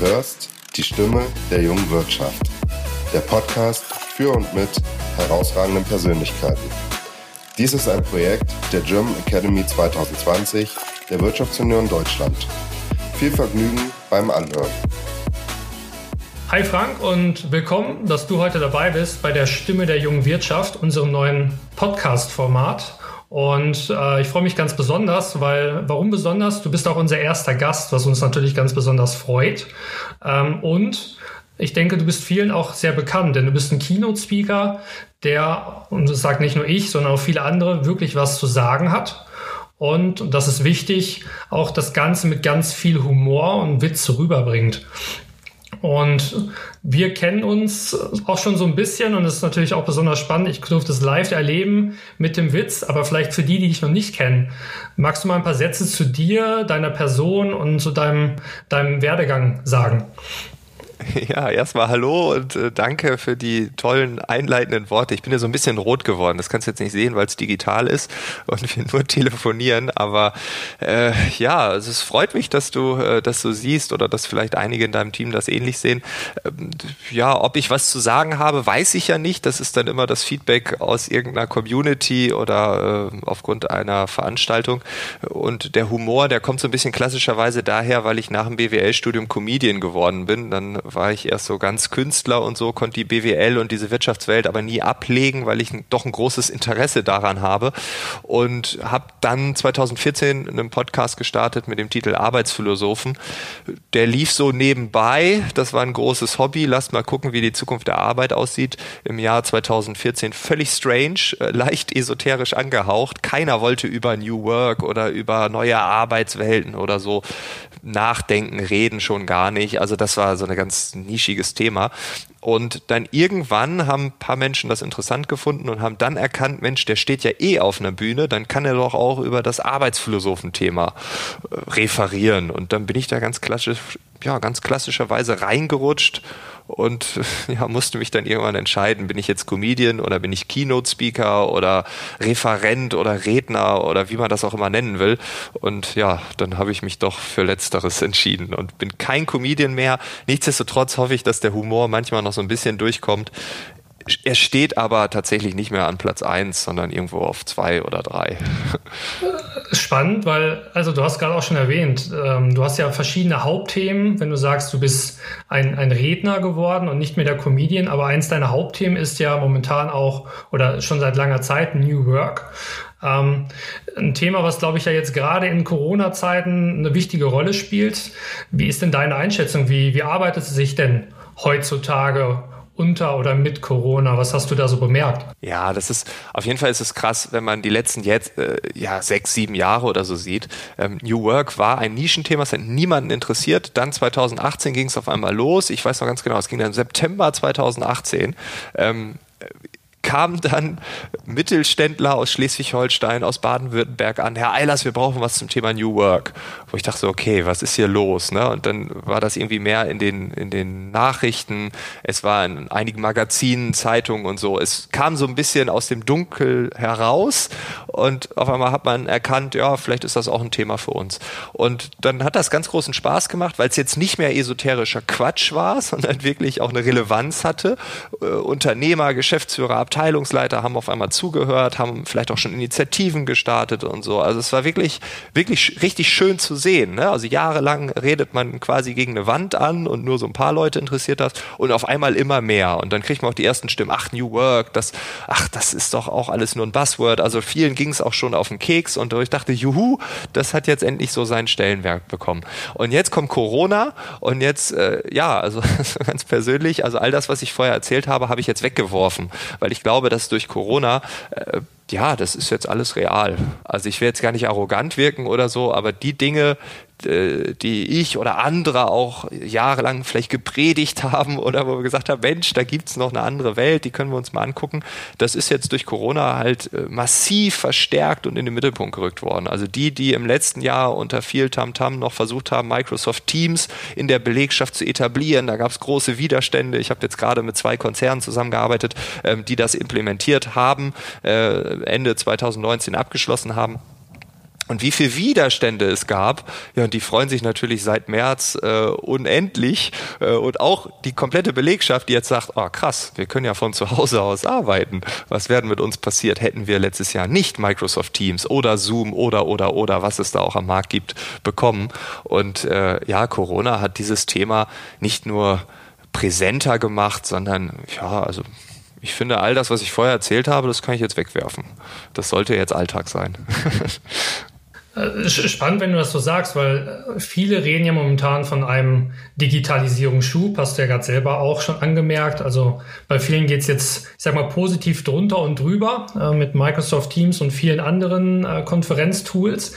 hörst die Stimme der jungen Wirtschaft. Der Podcast für und mit herausragenden Persönlichkeiten. Dies ist ein Projekt der German Academy 2020 der Wirtschaftsunion Deutschland. Viel Vergnügen beim Anhören. Hi Frank und willkommen, dass du heute dabei bist bei der Stimme der jungen Wirtschaft, unserem neuen Podcast-Format. Und äh, ich freue mich ganz besonders, weil, warum besonders? Du bist auch unser erster Gast, was uns natürlich ganz besonders freut. Ähm, und ich denke, du bist vielen auch sehr bekannt, denn du bist ein Keynote-Speaker, der, und das sagt nicht nur ich, sondern auch viele andere, wirklich was zu sagen hat. Und, und das ist wichtig, auch das Ganze mit ganz viel Humor und Witz rüberbringt. Und wir kennen uns auch schon so ein bisschen und es ist natürlich auch besonders spannend. Ich durfte es live erleben mit dem Witz, aber vielleicht für die, die dich noch nicht kennen, magst du mal ein paar Sätze zu dir, deiner Person und zu deinem, deinem Werdegang sagen? Ja, erstmal hallo und äh, danke für die tollen einleitenden Worte. Ich bin ja so ein bisschen rot geworden. Das kannst du jetzt nicht sehen, weil es digital ist und wir nur telefonieren. Aber äh, ja, es freut mich, dass du äh, das so siehst oder dass vielleicht einige in deinem Team das ähnlich sehen. Ähm, ja, ob ich was zu sagen habe, weiß ich ja nicht. Das ist dann immer das Feedback aus irgendeiner Community oder äh, aufgrund einer Veranstaltung. Und der Humor, der kommt so ein bisschen klassischerweise daher, weil ich nach dem BWL-Studium Comedian geworden bin. Dann war ich erst so ganz Künstler und so, konnte die BWL und diese Wirtschaftswelt aber nie ablegen, weil ich doch ein großes Interesse daran habe und habe dann 2014 einen Podcast gestartet mit dem Titel Arbeitsphilosophen. Der lief so nebenbei, das war ein großes Hobby, lasst mal gucken, wie die Zukunft der Arbeit aussieht. Im Jahr 2014 völlig strange, äh, leicht esoterisch angehaucht. Keiner wollte über New Work oder über neue Arbeitswelten oder so nachdenken, reden schon gar nicht. Also das war so ein ganz nischiges Thema. Und dann irgendwann haben ein paar Menschen das interessant gefunden und haben dann erkannt, Mensch, der steht ja eh auf einer Bühne, dann kann er doch auch über das Arbeitsphilosophenthema äh, referieren. Und dann bin ich da ganz klassisch, ja, ganz klassischerweise reingerutscht und ja, musste mich dann irgendwann entscheiden, bin ich jetzt Comedian oder bin ich Keynote-Speaker oder Referent oder Redner oder wie man das auch immer nennen will. Und ja, dann habe ich mich doch für Letzteres entschieden und bin kein Comedian mehr. Nichtsdestotrotz hoffe ich, dass der Humor manchmal noch so ein bisschen durchkommt. Er steht aber tatsächlich nicht mehr an Platz 1, sondern irgendwo auf 2 oder 3. Spannend, weil, also du hast gerade auch schon erwähnt, ähm, du hast ja verschiedene Hauptthemen, wenn du sagst, du bist ein, ein Redner geworden und nicht mehr der Comedian, aber eins deiner Hauptthemen ist ja momentan auch oder schon seit langer Zeit New Work. Ähm, ein Thema, was glaube ich ja jetzt gerade in Corona-Zeiten eine wichtige Rolle spielt. Wie ist denn deine Einschätzung? Wie, wie arbeitet es sich denn heutzutage unter oder mit Corona? Was hast du da so bemerkt? Ja, das ist auf jeden Fall ist es krass, wenn man die letzten jetzt äh, ja sechs, sieben Jahre oder so sieht. Ähm, New Work war ein Nischenthema, es hat niemanden interessiert. Dann 2018 ging es auf einmal los. Ich weiß noch ganz genau, es ging dann im September 2018. Ähm, kamen dann Mittelständler aus Schleswig-Holstein, aus Baden-Württemberg an, Herr Eilers, wir brauchen was zum Thema New Work. Wo ich dachte, okay, was ist hier los? Ne? Und dann war das irgendwie mehr in den, in den Nachrichten, es war in einigen Magazinen, Zeitungen und so. Es kam so ein bisschen aus dem Dunkel heraus und auf einmal hat man erkannt, ja, vielleicht ist das auch ein Thema für uns. Und dann hat das ganz großen Spaß gemacht, weil es jetzt nicht mehr esoterischer Quatsch war, sondern wirklich auch eine Relevanz hatte. Äh, Unternehmer, Geschäftsführer, Abteilungsleiter haben auf einmal zugehört, haben vielleicht auch schon Initiativen gestartet und so. Also es war wirklich, wirklich richtig schön zu sehen. Ne? Also jahrelang redet man quasi gegen eine Wand an und nur so ein paar Leute interessiert das und auf einmal immer mehr. Und dann kriegt man auch die ersten Stimmen, ach, New Work, das, ach, das ist doch auch alles nur ein Buzzword. Also vielen ging es auch schon auf den Keks und ich dachte, juhu, das hat jetzt endlich so seinen Stellenwert bekommen. Und jetzt kommt Corona und jetzt, äh, ja, also ganz persönlich, also all das, was ich vorher erzählt habe, habe ich jetzt weggeworfen, weil ich ich glaube, dass durch Corona äh, ja, das ist jetzt alles real. Also ich will jetzt gar nicht arrogant wirken oder so, aber die Dinge, die ich oder andere auch jahrelang vielleicht gepredigt haben oder wo wir gesagt haben, Mensch, da gibt's noch eine andere Welt, die können wir uns mal angucken. Das ist jetzt durch Corona halt äh, massiv verstärkt und in den Mittelpunkt gerückt worden. Also die, die im letzten Jahr unter viel Tamtam -Tam noch versucht haben, Microsoft Teams in der Belegschaft zu etablieren, da gab's große Widerstände. Ich habe jetzt gerade mit zwei Konzernen zusammengearbeitet, ähm, die das implementiert haben, äh, Ende 2019 abgeschlossen haben und wie viel Widerstände es gab. Ja, und die freuen sich natürlich seit März äh, unendlich. Äh, und auch die komplette Belegschaft, die jetzt sagt, oh krass, wir können ja von zu Hause aus arbeiten. Was wäre mit uns passiert, hätten wir letztes Jahr nicht Microsoft Teams oder Zoom oder oder oder was es da auch am Markt gibt, bekommen. Und äh, ja, Corona hat dieses Thema nicht nur präsenter gemacht, sondern ja, also ich finde, all das, was ich vorher erzählt habe, das kann ich jetzt wegwerfen. Das sollte jetzt Alltag sein. Äh, spannend, wenn du das so sagst, weil äh, viele reden ja momentan von einem Digitalisierungsschub, hast du ja gerade selber auch schon angemerkt. Also bei vielen geht es jetzt, ich sag mal, positiv drunter und drüber äh, mit Microsoft Teams und vielen anderen äh, Konferenztools.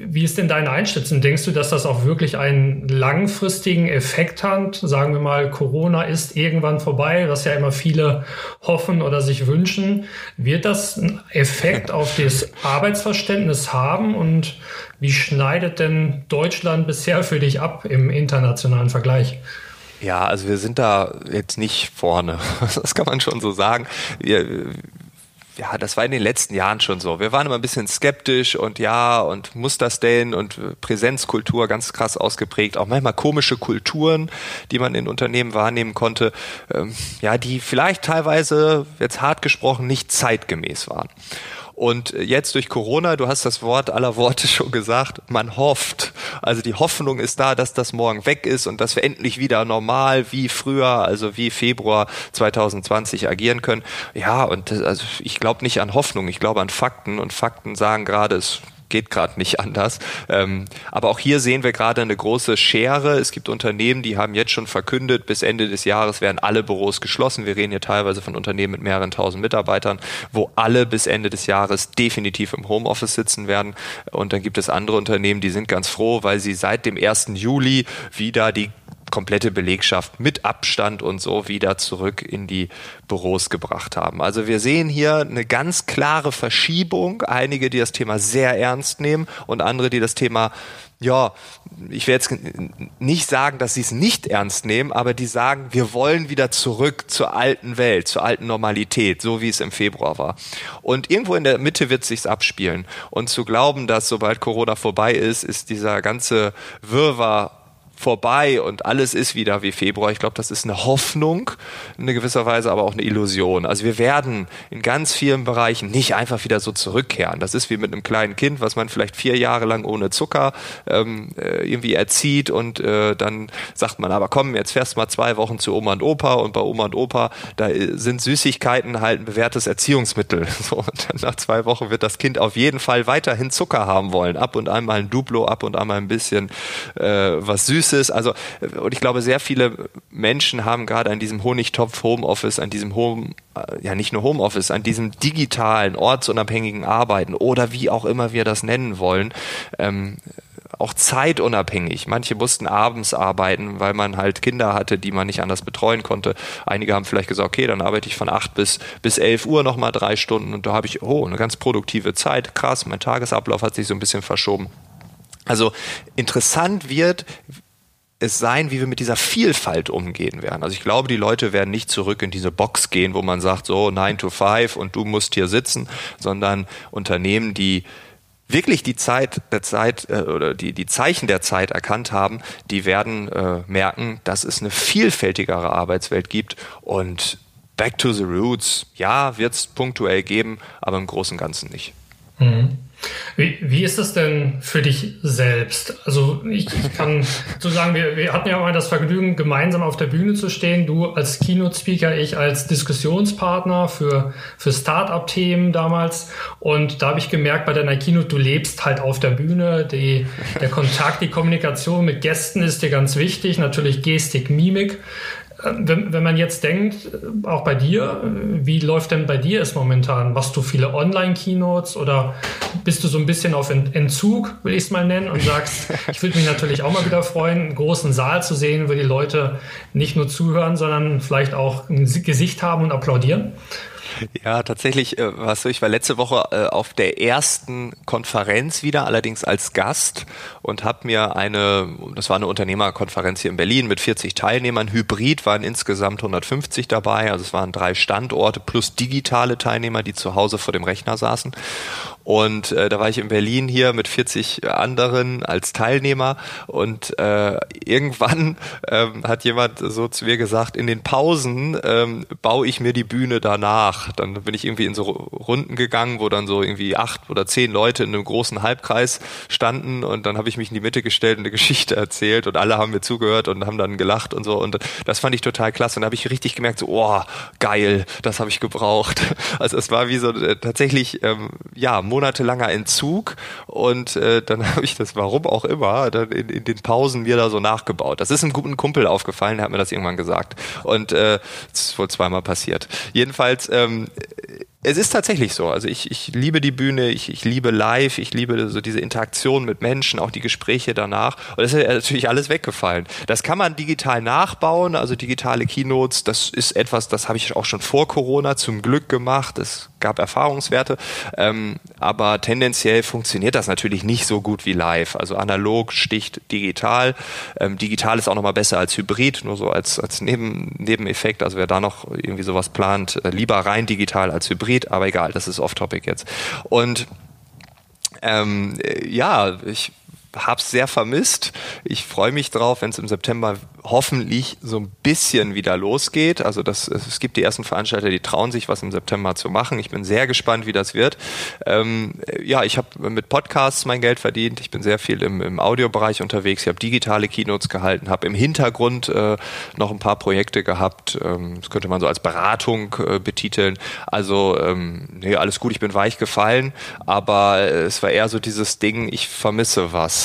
Wie ist denn deine Einschätzung? Denkst du, dass das auch wirklich einen langfristigen Effekt hat? Sagen wir mal, Corona ist irgendwann vorbei, was ja immer viele hoffen oder sich wünschen. Wird das einen Effekt auf das Arbeitsverständnis haben? Und wie schneidet denn Deutschland bisher für dich ab im internationalen Vergleich? Ja, also wir sind da jetzt nicht vorne. Das kann man schon so sagen. Wir, ja, das war in den letzten Jahren schon so. Wir waren immer ein bisschen skeptisch und ja, und muss das denn und Präsenzkultur ganz krass ausgeprägt, auch manchmal komische Kulturen, die man in Unternehmen wahrnehmen konnte, ähm, ja, die vielleicht teilweise, jetzt hart gesprochen, nicht zeitgemäß waren. Und jetzt durch Corona, du hast das Wort aller Worte schon gesagt, man hofft. Also die Hoffnung ist da, dass das morgen weg ist und dass wir endlich wieder normal wie früher, also wie Februar 2020 agieren können. Ja, und also ich glaube nicht an Hoffnung, ich glaube an Fakten und Fakten sagen gerade, es geht gerade nicht anders. Ähm, aber auch hier sehen wir gerade eine große Schere. Es gibt Unternehmen, die haben jetzt schon verkündet, bis Ende des Jahres werden alle Büros geschlossen. Wir reden hier teilweise von Unternehmen mit mehreren tausend Mitarbeitern, wo alle bis Ende des Jahres definitiv im Homeoffice sitzen werden. Und dann gibt es andere Unternehmen, die sind ganz froh, weil sie seit dem 1. Juli wieder die komplette Belegschaft mit Abstand und so wieder zurück in die Büros gebracht haben. Also wir sehen hier eine ganz klare Verschiebung. Einige, die das Thema sehr ernst nehmen und andere, die das Thema ja, ich werde jetzt nicht sagen, dass sie es nicht ernst nehmen, aber die sagen, wir wollen wieder zurück zur alten Welt, zur alten Normalität, so wie es im Februar war. Und irgendwo in der Mitte wird es sich abspielen. Und zu glauben, dass sobald Corona vorbei ist, ist dieser ganze Wirrwarr vorbei und alles ist wieder wie Februar. Ich glaube, das ist eine Hoffnung, in gewisser Weise aber auch eine Illusion. Also wir werden in ganz vielen Bereichen nicht einfach wieder so zurückkehren. Das ist wie mit einem kleinen Kind, was man vielleicht vier Jahre lang ohne Zucker ähm, äh, irgendwie erzieht und äh, dann sagt man, aber komm, jetzt fährst mal zwei Wochen zu Oma und Opa und bei Oma und Opa, da äh, sind Süßigkeiten halt ein bewährtes Erziehungsmittel. So, und dann nach zwei Wochen wird das Kind auf jeden Fall weiterhin Zucker haben wollen. Ab und einmal ein Duplo, ab und einmal ein bisschen äh, was Süßes Süßes. Also, und ich glaube, sehr viele Menschen haben gerade an diesem Honigtopf Homeoffice, an diesem Home, äh, ja nicht nur Homeoffice, an diesem digitalen, ortsunabhängigen Arbeiten oder wie auch immer wir das nennen wollen, ähm, auch zeitunabhängig. Manche mussten abends arbeiten, weil man halt Kinder hatte, die man nicht anders betreuen konnte. Einige haben vielleicht gesagt, okay, dann arbeite ich von acht bis, bis elf Uhr nochmal drei Stunden und da habe ich, oh, eine ganz produktive Zeit. Krass, mein Tagesablauf hat sich so ein bisschen verschoben. Also interessant wird, es sein, wie wir mit dieser Vielfalt umgehen werden. Also ich glaube, die Leute werden nicht zurück in diese Box gehen, wo man sagt, so 9 to 5 und du musst hier sitzen, sondern Unternehmen, die wirklich die Zeit der Zeit äh, oder die, die Zeichen der Zeit erkannt haben, die werden äh, merken, dass es eine vielfältigere Arbeitswelt gibt und Back to the Roots, ja, wird es punktuell geben, aber im Großen und Ganzen nicht. Mhm. Wie, wie ist das denn für dich selbst? Also ich, ich kann so sagen, wir, wir hatten ja mal das Vergnügen, gemeinsam auf der Bühne zu stehen. Du als Keynote-Speaker, ich als Diskussionspartner für, für Start-up-Themen damals. Und da habe ich gemerkt, bei deiner Keynote, du lebst halt auf der Bühne. Die, der Kontakt, die Kommunikation mit Gästen ist dir ganz wichtig. Natürlich Gestik, Mimik. Wenn, wenn man jetzt denkt, auch bei dir, wie läuft denn bei dir es momentan? Machst du viele Online-Keynotes oder bist du so ein bisschen auf Entzug, will ich es mal nennen, und sagst, ich würde mich natürlich auch mal wieder freuen, einen großen Saal zu sehen, wo die Leute nicht nur zuhören, sondern vielleicht auch ein Gesicht haben und applaudieren? Ja, tatsächlich äh, war es so, ich war letzte Woche äh, auf der ersten Konferenz wieder, allerdings als Gast und habe mir eine, das war eine Unternehmerkonferenz hier in Berlin mit 40 Teilnehmern, Hybrid waren insgesamt 150 dabei, also es waren drei Standorte plus digitale Teilnehmer, die zu Hause vor dem Rechner saßen Und äh, da war ich in Berlin hier mit 40 anderen als Teilnehmer. Und äh, irgendwann ähm, hat jemand so zu mir gesagt, in den Pausen ähm, baue ich mir die Bühne danach. Dann bin ich irgendwie in so Runden gegangen, wo dann so irgendwie acht oder zehn Leute in einem großen Halbkreis standen. Und dann habe ich mich in die Mitte gestellt und eine Geschichte erzählt. Und alle haben mir zugehört und haben dann gelacht und so. Und das fand ich total klasse. Und da habe ich richtig gemerkt, so, oh, geil, das habe ich gebraucht. Also es war wie so äh, tatsächlich, ähm, ja, monatelanger Entzug und äh, dann habe ich das, warum auch immer, dann in, in den Pausen mir da so nachgebaut. Das ist einem guten Kumpel aufgefallen, der hat mir das irgendwann gesagt und äh, das ist wohl zweimal passiert. Jedenfalls ähm, es ist tatsächlich so. Also ich, ich liebe die Bühne, ich, ich liebe live, ich liebe so diese Interaktion mit Menschen, auch die Gespräche danach. Und das ist natürlich alles weggefallen. Das kann man digital nachbauen, also digitale Keynotes, das ist etwas, das habe ich auch schon vor Corona zum Glück gemacht. Es gab Erfahrungswerte, ähm, aber tendenziell funktioniert das natürlich nicht so gut wie live. Also analog sticht digital. Ähm, digital ist auch nochmal besser als Hybrid, nur so als, als Neben, Nebeneffekt. Also wer da noch irgendwie sowas plant, äh, lieber rein digital als Hybrid Hybrid, aber egal, das ist off-topic jetzt. Und ähm, ja, ich habe es sehr vermisst. Ich freue mich drauf, wenn es im September hoffentlich so ein bisschen wieder losgeht. Also das, es gibt die ersten Veranstalter, die trauen sich, was im September zu machen. Ich bin sehr gespannt, wie das wird. Ähm, ja, ich habe mit Podcasts mein Geld verdient. Ich bin sehr viel im, im Audiobereich unterwegs. Ich habe digitale Keynotes gehalten, habe im Hintergrund äh, noch ein paar Projekte gehabt. Ähm, das könnte man so als Beratung äh, betiteln. Also ähm, nee, alles gut, ich bin weich gefallen, aber es war eher so dieses Ding, ich vermisse was.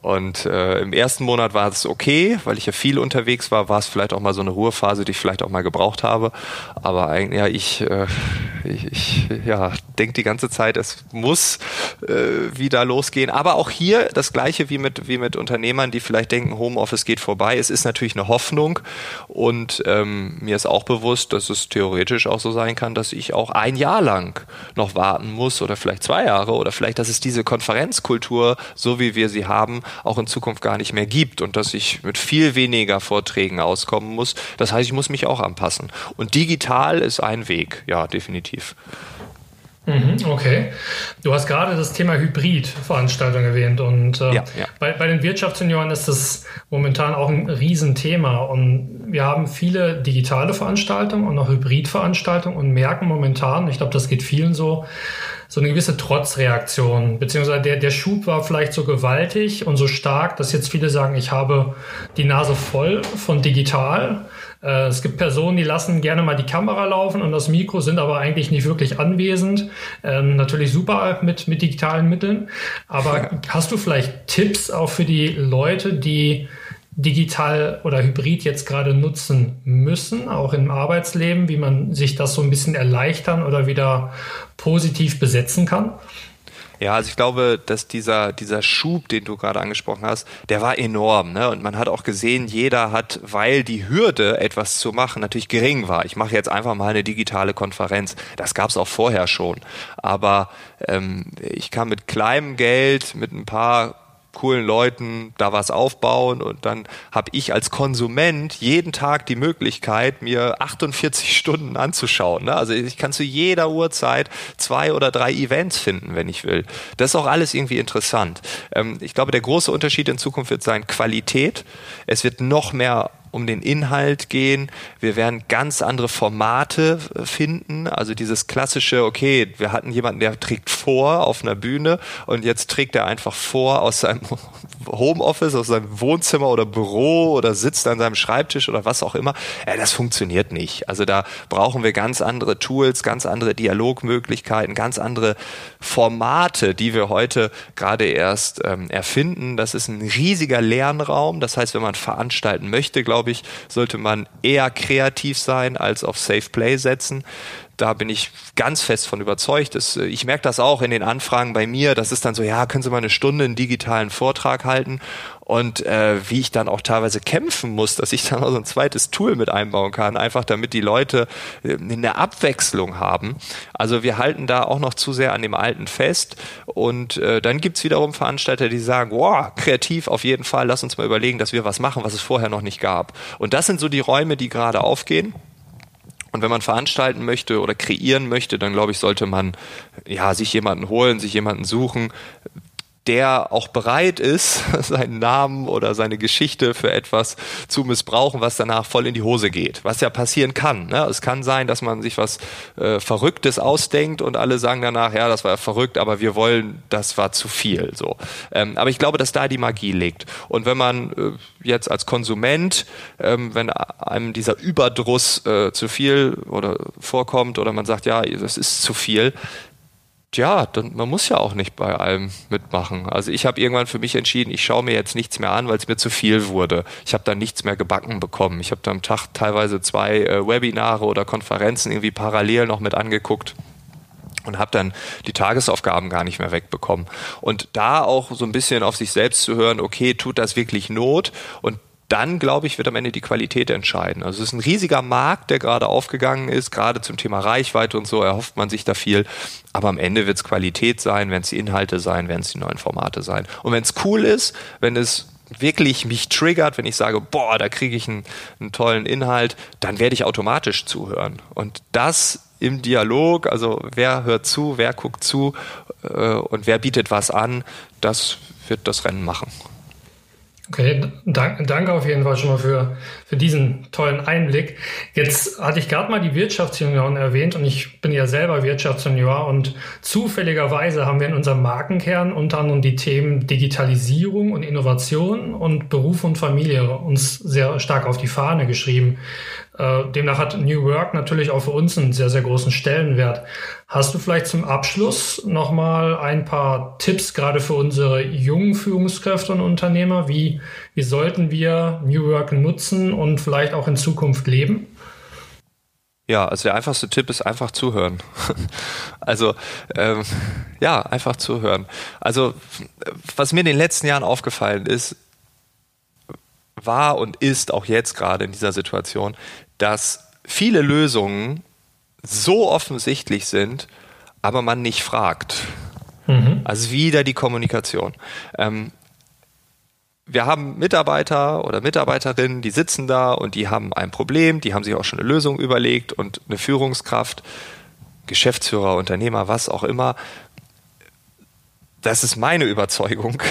Und äh, im ersten Monat war es okay, weil ich ja viel unterwegs war, war es vielleicht auch mal so eine Ruhephase, die ich vielleicht auch mal gebraucht habe. Aber eigentlich, ja, ich, äh, ich, ich ja, denke die ganze Zeit, es muss äh, wieder losgehen. Aber auch hier das Gleiche wie mit, wie mit Unternehmern, die vielleicht denken, Homeoffice geht vorbei. Es ist natürlich eine Hoffnung und ähm, mir ist auch bewusst, dass es theoretisch auch so sein kann, dass ich auch ein Jahr lang noch warten muss oder vielleicht zwei Jahre oder vielleicht, dass es diese Konferenzkultur, so wie wir sie haben, auch in Zukunft gar nicht mehr gibt und dass ich mit viel weniger Vorträgen auskommen muss. Das heißt, ich muss mich auch anpassen. Und digital ist ein Weg, ja, definitiv. Mhm, okay. Du hast gerade das Thema Hybrid-Veranstaltung erwähnt und äh, ja, ja. Bei, bei den Wirtschaftssenioren ist das momentan auch ein Riesenthema und wir haben viele digitale Veranstaltungen und auch Hybrid-Veranstaltungen und merken momentan, ich glaube, das geht vielen so, so eine gewisse Trotzreaktion, beziehungsweise der, der Schub war vielleicht so gewaltig und so stark, dass jetzt viele sagen, ich habe die Nase voll von digital. Äh, es gibt Personen, die lassen gerne mal die Kamera laufen und das Mikro, sind aber eigentlich nicht wirklich anwesend. Ähm, natürlich super mit, mit digitalen Mitteln. Aber ja. hast du vielleicht Tipps auch für die Leute, die digital oder hybrid jetzt gerade nutzen müssen, auch im Arbeitsleben, wie man sich das so ein bisschen erleichtern oder wieder positiv besetzen kann? Ja, also ich glaube, dass dieser, dieser Schub, den du gerade angesprochen hast, der war enorm. Ne? Und man hat auch gesehen, jeder hat, weil die Hürde, etwas zu machen, natürlich gering war. Ich mache jetzt einfach mal eine digitale Konferenz. Das gab es auch vorher schon. Aber ähm, ich kann mit kleinem Geld, mit ein paar coolen Leuten da was aufbauen und dann habe ich als Konsument jeden Tag die Möglichkeit, mir 48 Stunden anzuschauen. Ne? Also ich kann zu jeder Uhrzeit zwei oder drei Events finden, wenn ich will. Das ist auch alles irgendwie interessant. Ähm, ich glaube, der große Unterschied in Zukunft wird sein Qualität. Es wird noch mehr um den Inhalt gehen. Wir werden ganz andere Formate äh, finden. Also dieses klassische, okay, wir hatten jemanden, der trägt vor auf einer Bühne und jetzt trägt er einfach vor aus seinem Homeoffice, aus seinem Wohnzimmer oder Büro oder sitzt an seinem Schreibtisch oder was auch immer. Ja, das funktioniert nicht. Also da brauchen wir ganz andere Tools, ganz andere Dialogmöglichkeiten, ganz andere Formate, die wir heute gerade erst ähm, erfinden. Das ist ein riesiger Lernraum. Das heißt, wenn man veranstalten möchte, glaube glaube ich, sollte man eher kreativ sein als auf Safe Play setzen. Da bin ich ganz fest von überzeugt. Das, äh, ich merke das auch in den Anfragen bei mir. Das ist dann so, ja, können Sie mal eine Stunde einen digitalen Vortrag halten? und äh, wie ich dann auch teilweise kämpfen muss, dass ich dann auch so ein zweites Tool mit einbauen kann, einfach damit die Leute äh, eine Abwechslung haben. Also wir halten da auch noch zu sehr an dem Alten fest und äh, dann gibt's wiederum Veranstalter, die sagen, wow, kreativ auf jeden Fall, lass uns mal überlegen, dass wir was machen, was es vorher noch nicht gab. Und das sind so die Räume, die gerade aufgehen. Und wenn man veranstalten möchte oder kreieren möchte, dann glaube ich, sollte man ja sich jemanden holen, sich jemanden suchen, der auch bereit ist, seinen Namen oder seine Geschichte für etwas zu missbrauchen, was danach voll in die Hose geht. Was ja passieren kann. Ne? Es kann sein, dass man sich was äh, Verrücktes ausdenkt und alle sagen danach, ja, das war ja verrückt, aber wir wollen, das war zu viel. So. Ähm, aber ich glaube, dass da die Magie liegt. Und wenn man äh, jetzt als Konsument, ähm, wenn einem dieser Überdruss äh, zu viel oder vorkommt oder man sagt, ja, das ist zu viel, ja, dann, man muss ja auch nicht bei allem mitmachen. Also ich habe irgendwann für mich entschieden, ich schaue mir jetzt nichts mehr an, weil es mir zu viel wurde. Ich habe dann nichts mehr gebacken bekommen. Ich habe da am Tag teilweise zwei äh, Webinare oder Konferenzen irgendwie parallel noch mit angeguckt und habe dann die Tagesaufgaben gar nicht mehr wegbekommen. Und da auch so ein bisschen auf sich selbst zu hören, okay, tut das wirklich Not? Und dann, glaube ich, wird am Ende die Qualität entscheiden. Also es ist ein riesiger Markt, der gerade aufgegangen ist, gerade zum Thema Reichweite und so erhofft man sich da viel. Aber am Ende wird es Qualität sein, wenn es die Inhalte sein, werden es die neuen Formate sein. Und wenn es cool ist, wenn es wirklich mich triggert, wenn ich sage, boah, da kriege ich einen, einen tollen Inhalt, dann werde ich automatisch zuhören. Und das im Dialog, also wer hört zu, wer guckt zu äh, und wer bietet was an, das wird das Rennen machen. Okay, danke, danke auf jeden Fall schon mal für, für diesen tollen Einblick. Jetzt hatte ich gerade mal die Wirtschaftsjunioren erwähnt und ich bin ja selber Wirtschaftsjunior und zufälligerweise haben wir in unserem Markenkern unter anderem die Themen Digitalisierung und Innovation und Beruf und Familie uns sehr stark auf die Fahne geschrieben. Äh, demnach hat New Work natürlich auch für uns einen sehr, sehr großen Stellenwert. Hast du vielleicht zum Abschluss nochmal ein paar Tipps gerade für unsere jungen Führungskräfte und Unternehmer? Wie, wie sollten wir New Work nutzen und vielleicht auch in Zukunft leben? Ja, also der einfachste Tipp ist einfach zuhören. also ähm, ja, einfach zuhören. Also was mir in den letzten Jahren aufgefallen ist, war und ist auch jetzt gerade in dieser Situation, dass viele Lösungen so offensichtlich sind, aber man nicht fragt. Mhm. Also wieder die Kommunikation. Ähm, wir haben Mitarbeiter oder Mitarbeiterinnen, die sitzen da und die haben ein Problem, die haben sich auch schon eine Lösung überlegt und eine Führungskraft, Geschäftsführer, Unternehmer, was auch immer, das ist meine Überzeugung,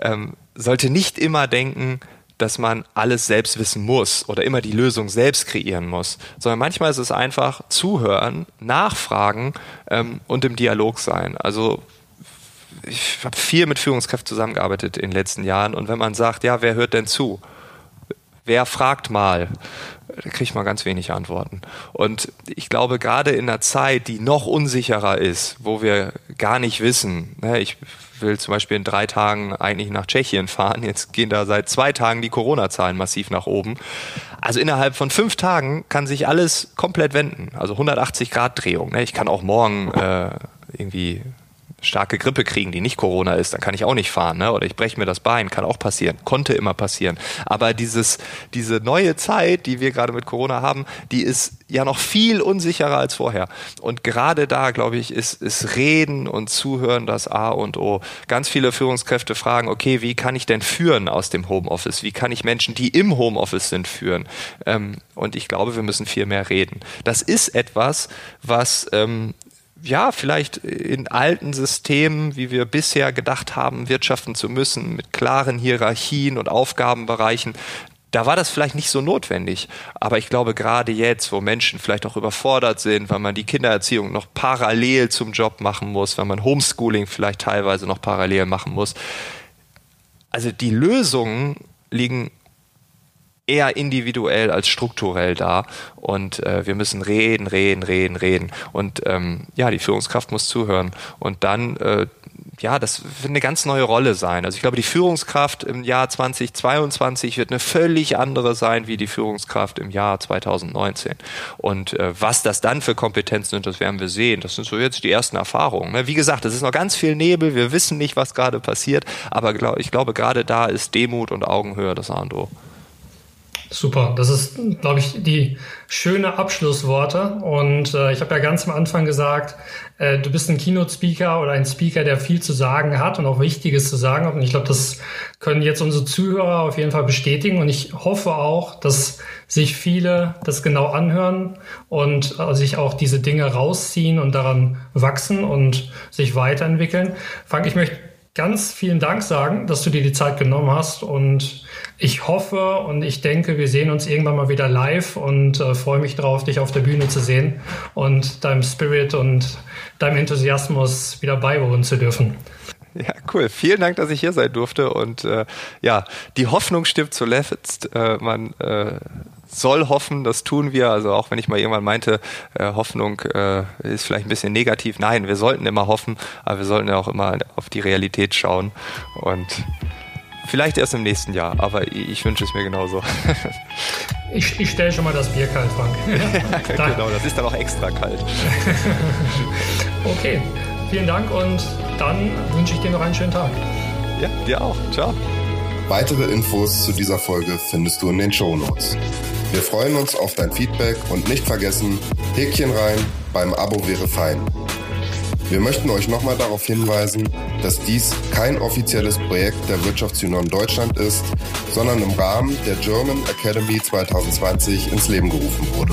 ähm, sollte nicht immer denken, dass man alles selbst wissen muss oder immer die Lösung selbst kreieren muss, sondern manchmal ist es einfach zuhören, nachfragen ähm, und im Dialog sein. Also ich habe viel mit Führungskräften zusammengearbeitet in den letzten Jahren und wenn man sagt, ja, wer hört denn zu? Wer fragt mal? Da kriegt man ganz wenig Antworten. Und ich glaube, gerade in einer Zeit, die noch unsicherer ist, wo wir gar nicht wissen, ne, ich will zum Beispiel in drei Tagen eigentlich nach Tschechien fahren. Jetzt gehen da seit zwei Tagen die Corona-Zahlen massiv nach oben. Also innerhalb von fünf Tagen kann sich alles komplett wenden. Also 180 Grad Drehung. Ne? Ich kann auch morgen äh, irgendwie starke Grippe kriegen, die nicht Corona ist, dann kann ich auch nicht fahren, ne? Oder ich breche mir das Bein, kann auch passieren, konnte immer passieren. Aber dieses, diese neue Zeit, die wir gerade mit Corona haben, die ist ja noch viel unsicherer als vorher. Und gerade da, glaube ich, ist, ist Reden und Zuhören das A und O. Ganz viele Führungskräfte fragen, okay, wie kann ich denn führen aus dem Homeoffice? Wie kann ich Menschen, die im Homeoffice sind, führen? Ähm, und ich glaube, wir müssen viel mehr reden. Das ist etwas, was ähm, ja, vielleicht in alten Systemen, wie wir bisher gedacht haben, wirtschaften zu müssen, mit klaren Hierarchien und Aufgabenbereichen, da war das vielleicht nicht so notwendig. Aber ich glaube, gerade jetzt, wo Menschen vielleicht auch überfordert sind, weil man die Kindererziehung noch parallel zum Job machen muss, weil man Homeschooling vielleicht teilweise noch parallel machen muss. Also die Lösungen liegen eher individuell als strukturell da. Und äh, wir müssen reden, reden, reden, reden. Und ähm, ja, die Führungskraft muss zuhören. Und dann, äh, ja, das wird eine ganz neue Rolle sein. Also ich glaube, die Führungskraft im Jahr 2022 wird eine völlig andere sein wie die Führungskraft im Jahr 2019. Und äh, was das dann für Kompetenzen sind, das werden wir sehen. Das sind so jetzt die ersten Erfahrungen. Ne? Wie gesagt, es ist noch ganz viel Nebel. Wir wissen nicht, was gerade passiert. Aber glaub, ich glaube, gerade da ist Demut und Augenhöhe das A und O. Super, das ist, glaube ich, die schöne Abschlussworte. Und äh, ich habe ja ganz am Anfang gesagt, äh, du bist ein Keynote-Speaker oder ein Speaker, der viel zu sagen hat und auch Wichtiges zu sagen hat. Und ich glaube, das können jetzt unsere Zuhörer auf jeden Fall bestätigen. Und ich hoffe auch, dass sich viele das genau anhören und äh, sich auch diese Dinge rausziehen und daran wachsen und sich weiterentwickeln. Frank, ich möchte ganz vielen Dank sagen, dass du dir die Zeit genommen hast und ich hoffe und ich denke, wir sehen uns irgendwann mal wieder live und äh, freue mich darauf, dich auf der Bühne zu sehen und deinem Spirit und deinem Enthusiasmus wieder beiwohnen zu dürfen. Ja, cool. Vielen Dank, dass ich hier sein durfte. Und äh, ja, die Hoffnung stimmt zuletzt. Äh, man äh, soll hoffen, das tun wir. Also auch wenn ich mal irgendwann meinte, äh, Hoffnung äh, ist vielleicht ein bisschen negativ. Nein, wir sollten immer hoffen, aber wir sollten ja auch immer auf die Realität schauen. Und vielleicht erst im nächsten Jahr, aber ich, ich wünsche es mir genauso. ich, ich stelle schon mal das Bier kalt, Frank. ja, genau, das ist dann auch extra kalt. okay, vielen Dank und dann wünsche ich dir noch einen schönen Tag. Ja, dir auch. Ciao. Weitere Infos zu dieser Folge findest du in den Show Notes. Wir freuen uns auf dein Feedback und nicht vergessen, Häkchen rein, beim Abo wäre fein. Wir möchten euch nochmal darauf hinweisen, dass dies kein offizielles Projekt der Wirtschaftsunion Deutschland ist, sondern im Rahmen der German Academy 2020 ins Leben gerufen wurde.